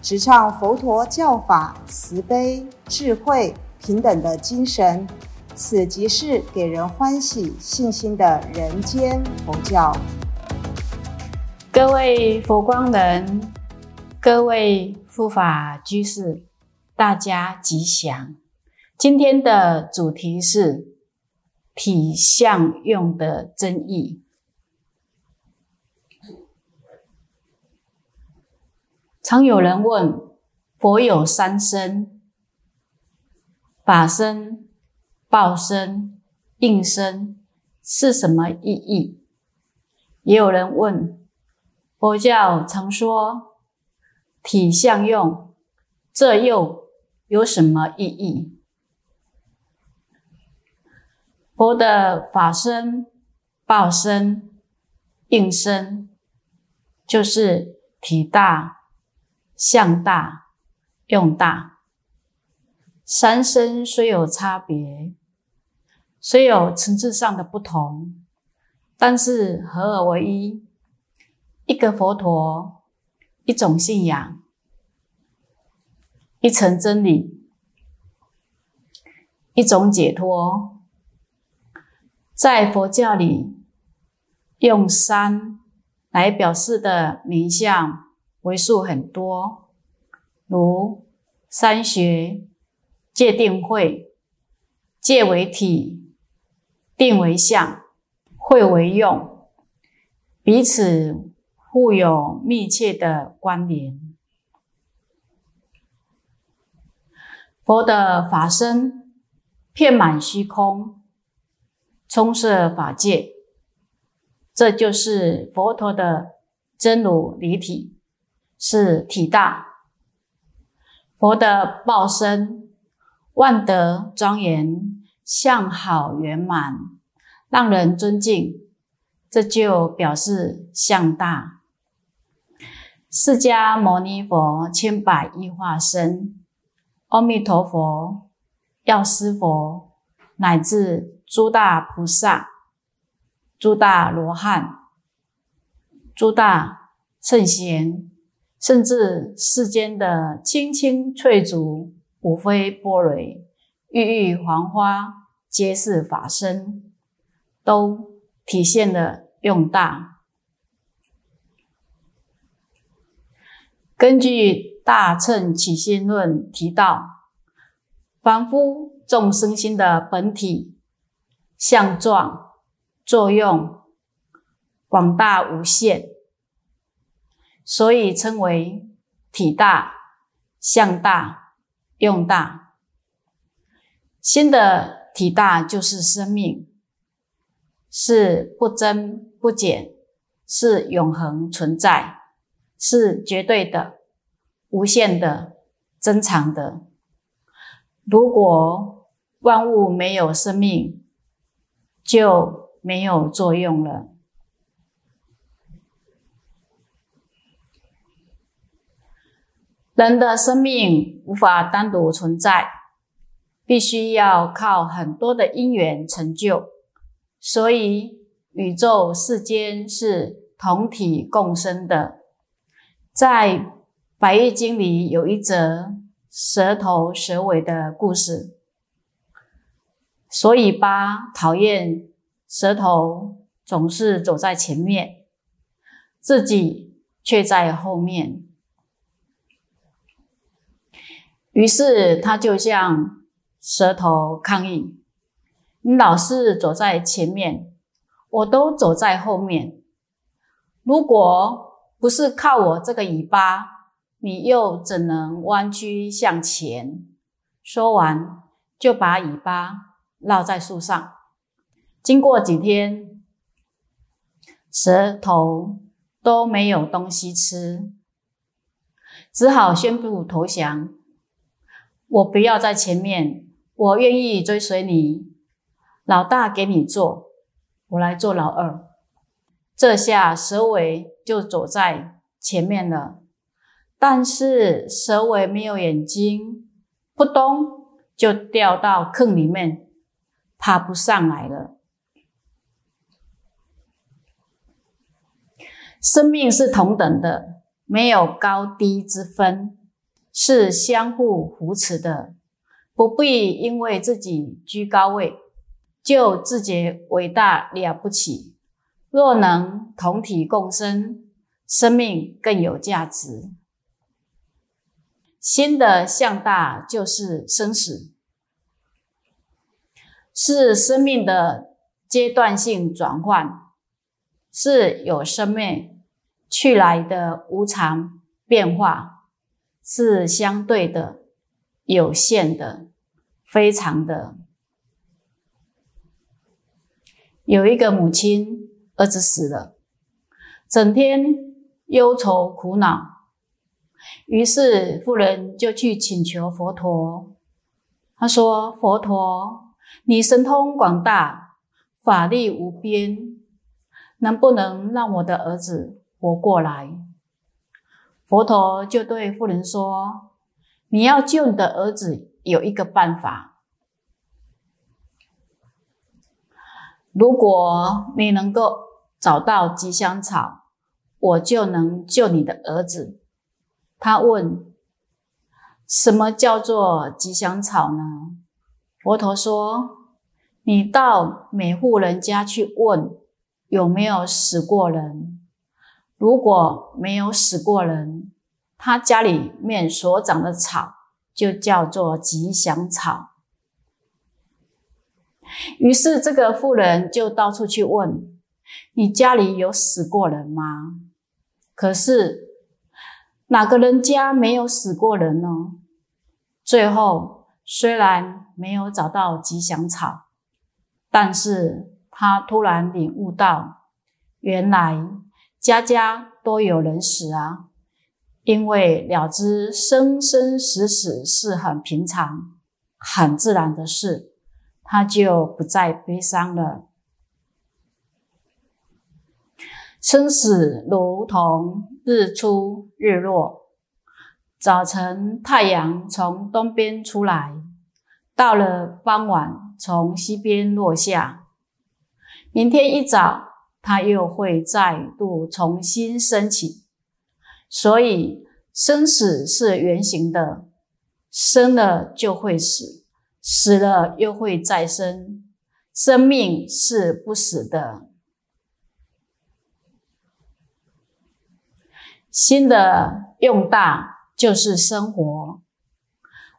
直唱佛陀教法慈悲、智慧、平等的精神，此即是给人欢喜、信心的人间佛教。各位佛光人，各位护法居士，大家吉祥。今天的主题是体相用的真义。常有人问：佛有三身，法身、报身、应身，是什么意义？也有人问：佛教常说体相用，这又有什么意义？佛的法身、报身、应身，就是体大。相大用大，三身虽有差别，虽有层次上的不同，但是合而为一，一个佛陀，一种信仰，一层真理，一种解脱。在佛教里，用三来表示的名相。为数很多，如三学、界定会、界为体、定为相、会为用，彼此互有密切的关联。佛的法身遍满虚空，充塞法界，这就是佛陀的真如离体。是体大，佛的报身万德庄严，相好圆满，让人尊敬，这就表示相大。释迦牟尼佛千百亿化身，阿弥陀佛、药师佛，乃至诸大菩萨、诸大罗汉、诸大圣贤。甚至世间的青青翠竹、五非波蕊、郁郁黄花，皆是法身，都体现了用大。根据《大乘起心论》提到，凡夫众生心的本体、相状、作用广大无限。所以称为体大、相大、用大。心的体大就是生命，是不增不减，是永恒存在，是绝对的、无限的、珍藏的。如果万物没有生命，就没有作用了。人的生命无法单独存在，必须要靠很多的因缘成就，所以宇宙世间是同体共生的。在《百叶经》里有一则蛇头蛇尾的故事，所以巴讨厌蛇头总是走在前面，自己却在后面。于是他就向蛇头抗议：“你老是走在前面，我都走在后面。如果不是靠我这个尾巴，你又怎能弯曲向前？”说完，就把尾巴绕在树上。经过几天，蛇头都没有东西吃。只好宣布投降。我不要在前面，我愿意追随你。老大给你做，我来做老二。这下蛇尾就走在前面了，但是蛇尾没有眼睛，扑通就掉到坑里面，爬不上来了。生命是同等的，没有高低之分，是相互扶持的，不必因为自己居高位，就自觉伟大了不起。若能同体共生，生命更有价值。心的向大就是生死，是生命的阶段性转换，是有生命去来的无常变化，是相对的、有限的、非常的。有一个母亲。儿子死了，整天忧愁苦恼，于是妇人就去请求佛陀。他说：“佛陀，你神通广大，法力无边，能不能让我的儿子活过来？”佛陀就对妇人说：“你要救你的儿子，有一个办法，如果你能够。”找到吉祥草，我就能救你的儿子。他问：“什么叫做吉祥草呢？”佛陀说：“你到每户人家去问，有没有死过人。如果没有死过人，他家里面所长的草就叫做吉祥草。”于是这个妇人就到处去问。你家里有死过人吗？可是哪个人家没有死过人呢？最后虽然没有找到吉祥草，但是他突然领悟到，原来家家都有人死啊！因为了知生生死死是很平常、很自然的事，他就不再悲伤了。生死如同日出日落，早晨太阳从东边出来，到了傍晚从西边落下，明天一早它又会再度重新升起。所以生死是圆形的，生了就会死，死了又会再生，生命是不死的。心的用大就是生活。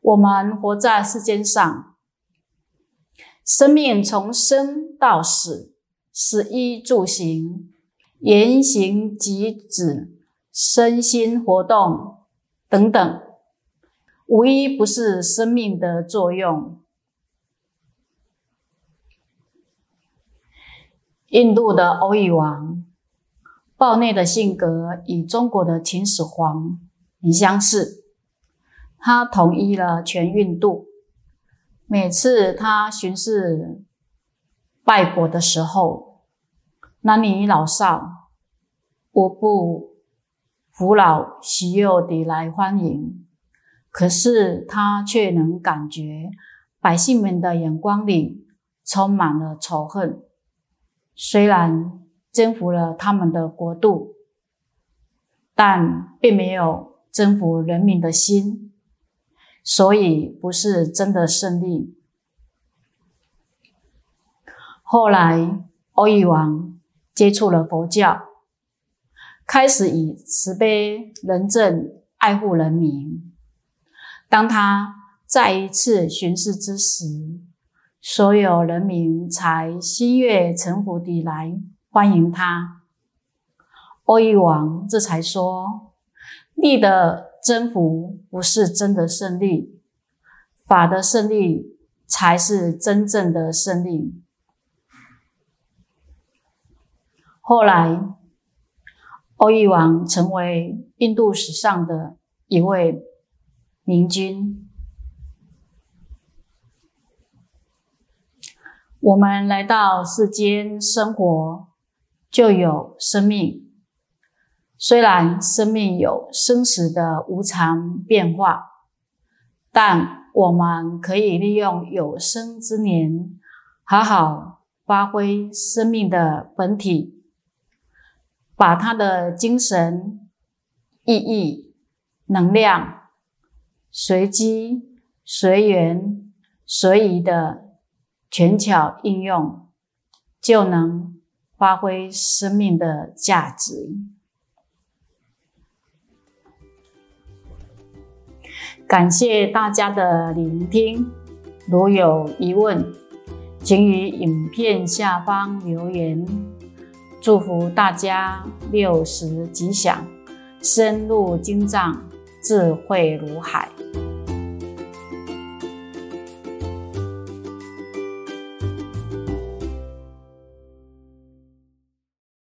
我们活在世间上，生命从生到死，食衣住行、言行举止、身心活动等等，无一不是生命的作用。印度的欧益王。暴内的性格与中国的秦始皇很相似，他统一了全印度。每次他巡视拜国的时候，男女老少无不扶老携幼的来欢迎。可是他却能感觉百姓们的眼光里充满了仇恨，虽然。征服了他们的国度，但并没有征服人民的心，所以不是真的胜利。后来，欧益王接触了佛教，开始以慈悲仁政爱护人民。当他再一次巡视之时，所有人民才心悦诚服地来。欢迎他，欧益王这才说：利的征服不是真的胜利，法的胜利才是真正的胜利。后来，欧益王成为印度史上的一位明君。我们来到世间生活，就有生命。虽然生命有生死的无常变化，但我们可以利用有生之年，好好发挥生命的本体，把他的精神、意义、能量随机、随缘、随意的。全巧应用，就能发挥生命的价值。感谢大家的聆听，如有疑问，请于影片下方留言。祝福大家六十吉祥，深入经藏，智慧如海。